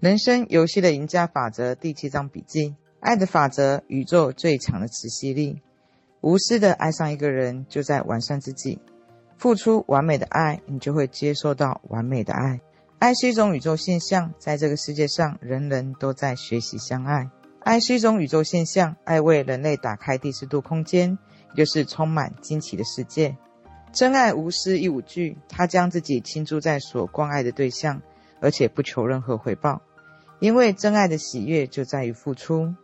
人生游戏的赢家法则第七章笔记：爱的法则，宇宙最强的磁吸力。无私的爱上一个人，就在完善自己。付出完美的爱，你就会接受到完美的爱。爱是一种宇宙现象，在这个世界上，人人都在学习相爱。爱是一种宇宙现象，爱为人类打开第四度空间，也就是充满惊奇的世界。真爱无私亦无惧，他将自己倾注在所关爱的对象，而且不求任何回报。因为真爱的喜悦就在于付出，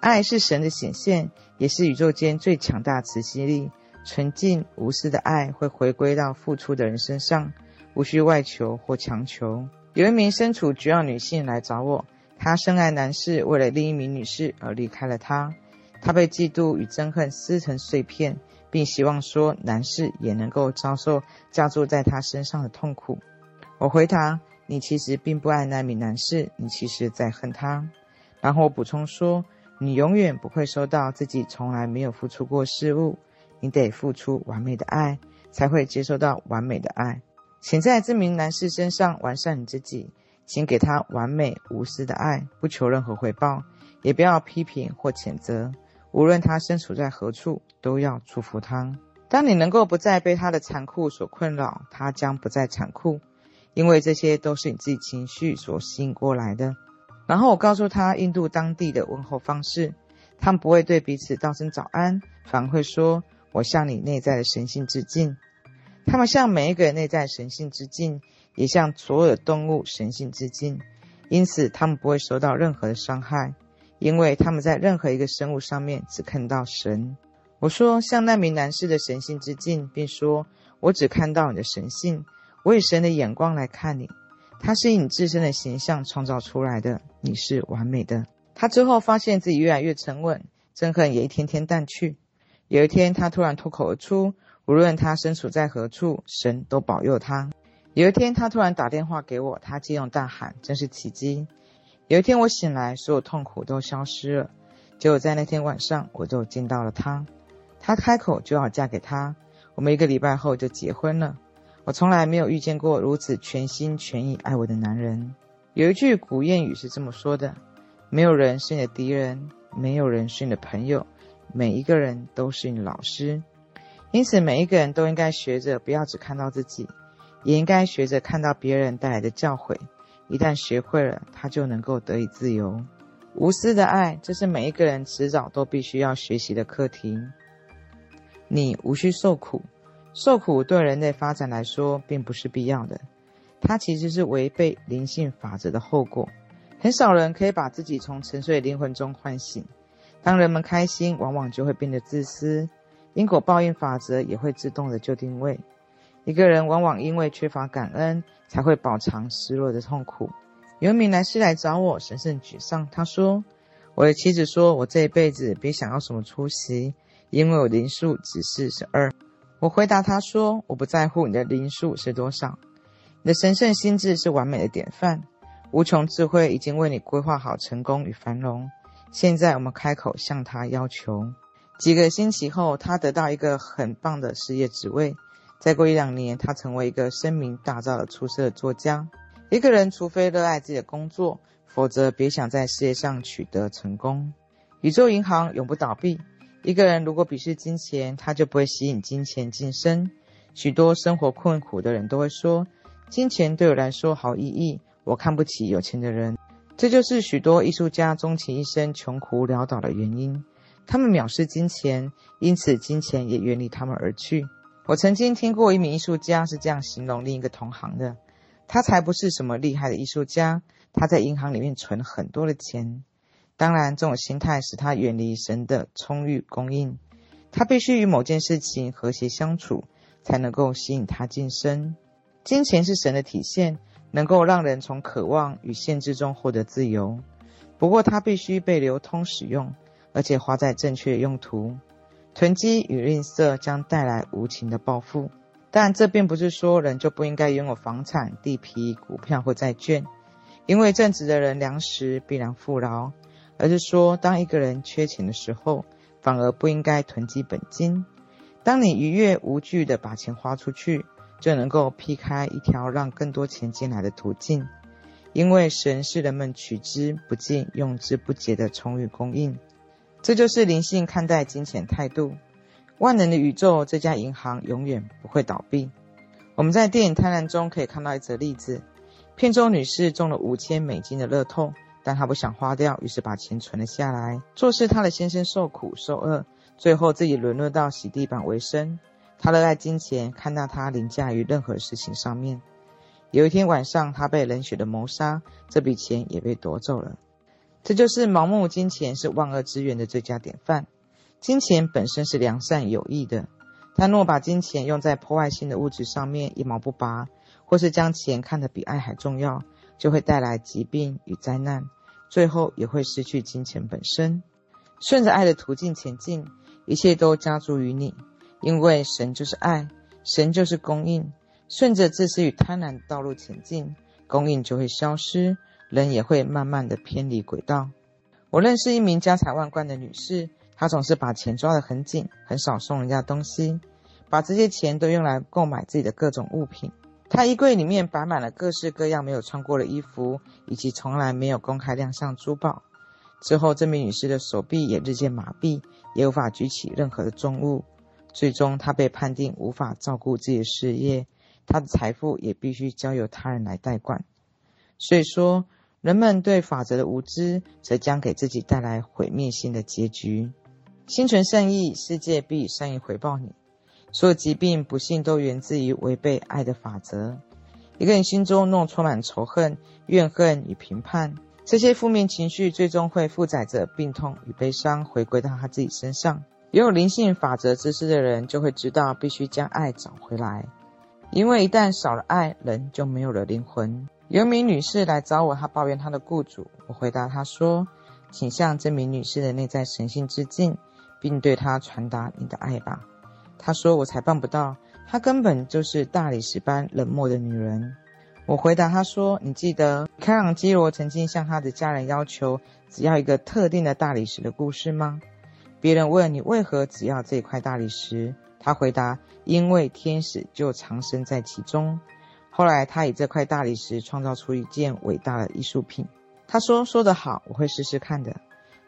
爱是神的显现，也是宇宙间最强大磁吸力。纯净无私的爱会回归到付出的人身上，无需外求或强求。有一名身处绝望女性来找我，她深爱男士，为了另一名女士而离开了他。她被嫉妒与憎恨撕成碎片，并希望说男士也能够遭受加注在她身上的痛苦。我回答。你其实并不爱那名男士，你其实在恨他。然后我补充说，你永远不会收到自己从来没有付出过事物，你得付出完美的爱，才会接受到完美的爱。请在这名男士身上完善你自己，请给他完美无私的爱，不求任何回报，也不要批评或谴责。无论他身处在何处，都要祝福他。当你能够不再被他的残酷所困扰，他将不再残酷。因为这些都是你自己情绪所吸引过来的。然后我告诉他印度当地的问候方式，他们不会对彼此道声早安，反而会说：“我向你内在的神性致敬。”他们向每一个人内在神性致敬，也向所有的动物神性致敬。因此，他们不会受到任何的伤害，因为他们在任何一个生物上面只看到神。我说：“向那名男士的神性致敬，并说我只看到你的神性。”我以神的眼光来看你，他是以你自身的形象创造出来的，你是完美的。他之后发现自己越来越沉稳，憎恨也一天天淡去。有一天，他突然脱口而出：“无论他身处在何处，神都保佑他。”有一天，他突然打电话给我，他激动大喊：“真是奇迹！”有一天，我醒来，所有痛苦都消失了。结果在那天晚上，我就见到了他。他开口就要嫁给他，我们一个礼拜后就结婚了。我从来没有遇见过如此全心全意爱我的男人。有一句古谚语是这么说的：没有人是你的敌人，没有人是你的朋友，每一个人都是你的老师。因此，每一个人都应该学着不要只看到自己，也应该学着看到别人带来的教诲。一旦学会了，他就能够得以自由。无私的爱，这是每一个人迟早都必须要学习的课题。你无需受苦。受苦对人类发展来说并不是必要的，它其实是违背灵性法则的后果。很少人可以把自己从沉睡灵魂中唤醒。当人们开心，往往就会变得自私，因果报应法则也会自动的就定位。一个人往往因为缺乏感恩，才会饱尝失落的痛苦。有一名男士来找我，神圣沮丧。他说：“我的妻子说我这一辈子别想要什么出息，因为我灵数只是十二。”我回答他说：“我不在乎你的灵数是多少，你的神圣心智是完美的典范，无穷智慧已经为你规划好成功与繁荣。现在我们开口向他要求。几个星期后，他得到一个很棒的事业职位。再过一两年，他成为一个声名大噪的出色的作家。一个人除非热爱自己的工作，否则别想在事业上取得成功。宇宙银行永不倒闭。”一个人如果鄙视金钱，他就不会吸引金钱晋升。许多生活困苦的人都会说：“金钱对我来说毫无意义，我看不起有钱的人。”这就是许多艺术家终其一生穷苦潦倒的原因。他们藐视金钱，因此金钱也远离他们而去。我曾经听过一名艺术家是这样形容另一个同行的：“他才不是什么厉害的艺术家，他在银行里面存很多的钱。”当然，这种心态使他远离神的充裕供应。他必须与某件事情和谐相处，才能够吸引他晋升。金钱是神的体现，能够让人从渴望与限制中获得自由。不过，它必须被流通使用，而且花在正确用途。囤积与吝啬将带来无情的报复。但这并不是说人就不应该拥有房产、地皮、股票或债券，因为正直的人粮食必然富饶。而是说，当一个人缺钱的时候，反而不应该囤积本金。当你愉悦无惧的把钱花出去，就能够劈开一条让更多钱进来的途径。因为神是人们取之不尽、用之不竭的充裕供应。这就是灵性看待金钱态度。万能的宇宙，这家银行永远不会倒闭。我们在电影《贪婪》中可以看到一则例子：片中女士中了五千美金的乐透，但她不想花掉，于是把钱存了下来，做事她的先生受苦受饿，最后自己沦落到洗地板为生。她热爱金钱，看到它凌驾于任何事情上面。有一天晚上，她被冷血的谋杀，这笔钱也被夺走了。这就是盲目金钱是万恶之源的最佳典范。金钱本身是良善有益的。但若把金钱用在破坏性的物质上面一毛不拔，或是将钱看得比爱还重要，就会带来疾病与灾难，最后也会失去金钱本身。顺着爱的途径前进，一切都加诸于你，因为神就是爱，神就是供应。顺着自私与贪婪的道路前进，供应就会消失，人也会慢慢的偏离轨道。我认识一名家财万贯的女士。她总是把钱抓得很紧，很少送人家东西，把这些钱都用来购买自己的各种物品。他衣柜里面摆满了各式各样没有穿过的衣服，以及从来没有公开亮相珠宝。之后，这名女士的手臂也日渐麻痹，也无法举起任何的重物。最终，她被判定无法照顾自己的事业，她的财富也必须交由他人来代管。所以说，人们对法则的无知，则将给自己带来毁灭性的结局。心存善意，世界必以善意回报你。所有疾病、不幸都源自于违背爱的法则。一个人心中若充满仇恨、怨恨与评判，这些负面情绪最终会负载着病痛与悲伤回归到他自己身上。拥有灵性法则知识的人就会知道，必须将爱找回来，因为一旦少了爱，人就没有了灵魂。有一名女士来找我，她抱怨她的雇主。我回答她说：“请向这名女士的内在神性致敬。”并对她传达你的爱吧。他说：“我才办不到，她根本就是大理石般冷漠的女人。”我回答她说：“你记得开朗基罗曾经向他的家人要求只要一个特定的大理石的故事吗？”别人问你为何只要这块大理石，他回答：“因为天使就藏身在其中。”后来他以这块大理石创造出一件伟大的艺术品。他说：“说得好，我会试试看的。”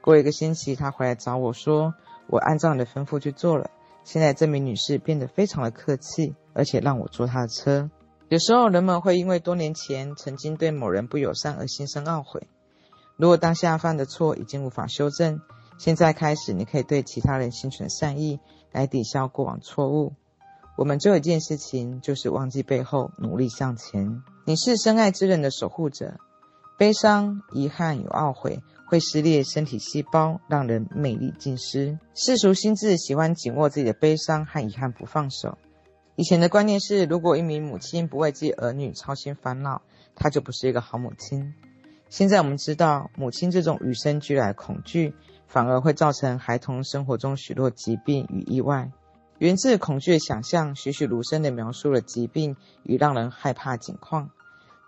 过一个星期，他回来找我说。我按照你的吩咐去做了。现在这名女士变得非常的客气，而且让我坐她的车。有时候人们会因为多年前曾经对某人不友善而心生懊悔。如果当下犯的错已经无法修正，现在开始你可以对其他人心存善意，来抵消过往错误。我们只有一件事情，就是忘记背后，努力向前。你是深爱之人的守护者。悲伤、遗憾与懊悔。会撕裂身体细胞，让人魅力尽失。世俗心智喜欢紧握自己的悲伤和遗憾不放手。以前的观念是，如果一名母亲不为自己儿女操心烦恼，她就不是一个好母亲。现在我们知道，母亲这种与生俱来的恐惧，反而会造成孩童生活中许多疾病与意外。源自恐惧的想象，栩栩如生地描述了疾病与让人害怕景况。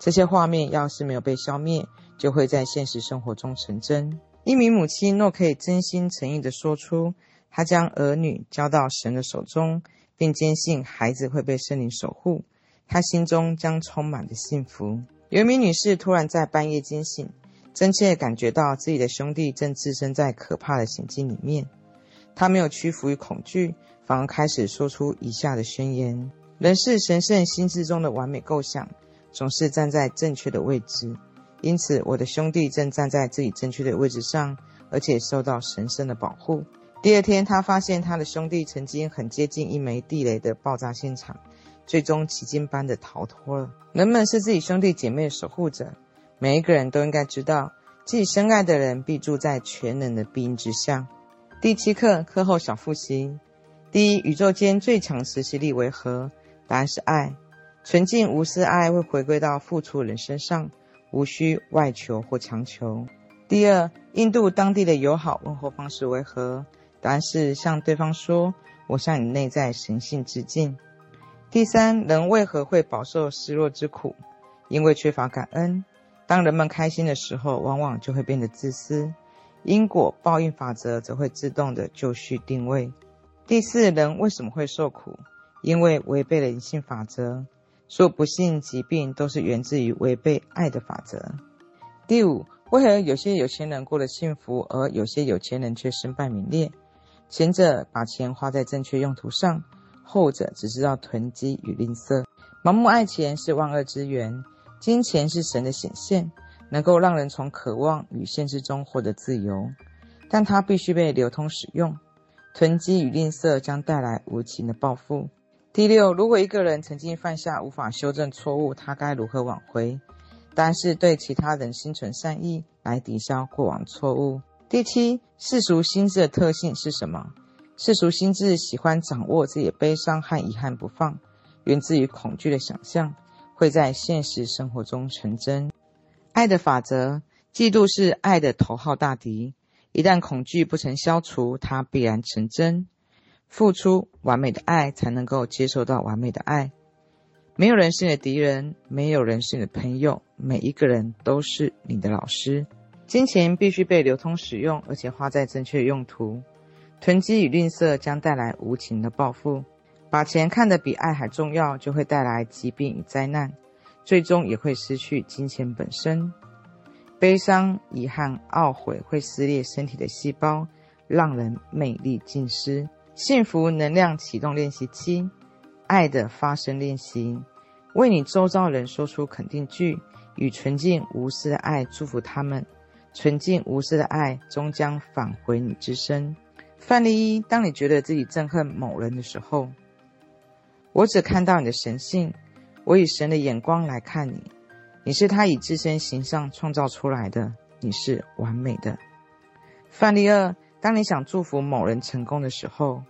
这些画面要是没有被消灭，就会在现实生活中成真。一名母亲若可以真心诚意地说出，她将儿女交到神的手中，并坚信孩子会被圣灵守护，她心中将充满着幸福。有一名女士突然在半夜惊醒，真切感觉到自己的兄弟正置身在可怕的险境里面。她没有屈服于恐惧，反而开始说出以下的宣言：人是神圣心智中的完美构想。总是站在正确的位置，因此我的兄弟正站在自己正确的位置上，而且受到神圣的保护。第二天，他发现他的兄弟曾经很接近一枚地雷的爆炸现场，最终奇迹般的逃脱了。人们是自己兄弟姐妹的守护者，每一个人都应该知道，自己深爱的人必住在全能的庇荫之下。第七课课后小复习：第一，宇宙间最强磁吸力为何？答案是爱。纯净无私爱会回归到付出人身上，无需外求或强求。第二，印度当地的友好问候方式为何？答案是向对方说：“我向你内在神性致敬。”第三，人为何会饱受失落之苦？因为缺乏感恩。当人们开心的时候，往往就会变得自私。因果报应法则则会自动的就绪定位。第四，人为什么会受苦？因为违背了灵性法则。所有不幸疾病都是源自于违背爱的法则。第五，为何有些有钱人过得幸福，而有些有钱人却身败名裂？前者把钱花在正确用途上，后者只知道囤积与吝啬。盲目爱钱是万恶之源，金钱是神的显现，能够让人从渴望与限制中获得自由，但它必须被流通使用。囤积与吝啬将带来无情的报复。第六，如果一个人曾经犯下无法修正错误，他该如何挽回？答案是对其他人心存善意，来抵消过往错误。第七，世俗心智的特性是什么？世俗心智喜欢掌握自己的悲伤和遗憾不放，源自于恐惧的想象，会在现实生活中成真。爱的法则，嫉妒是爱的头号大敌。一旦恐惧不曾消除，它必然成真。付出完美的爱，才能够接受到完美的爱。没有人是你的敌人，没有人是你的朋友，每一个人都是你的老师。金钱必须被流通使用，而且花在正确用途。囤积与吝啬将带来无情的报复。把钱看得比爱还重要，就会带来疾病与灾难，最终也会失去金钱本身。悲伤、遗憾、懊悔会撕裂身体的细胞，让人魅力尽失。幸福能量启动练习七：爱的发声练习。为你周遭人说出肯定句，与纯净无私的爱祝福他们。纯净无私的爱终将返回你之身。范例一：当你觉得自己憎恨某人的时候，我只看到你的神性，我以神的眼光来看你，你是他以自身形象创造出来的，你是完美的。范例二：当你想祝福某人成功的时候，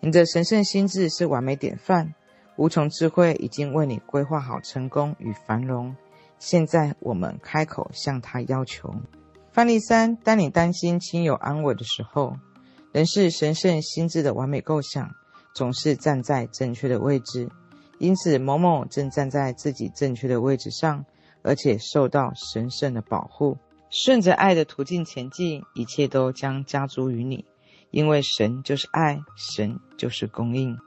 你的神圣心智是完美典范，无穷智慧已经为你规划好成功与繁荣。现在我们开口向他要求。范例三：当你担心亲友安危的时候，人是神圣心智的完美构想，总是站在正确的位置，因此某某正站在自己正确的位置上，而且受到神圣的保护。顺着爱的途径前进，一切都将加诸于你，因为神就是爱，神就是供应。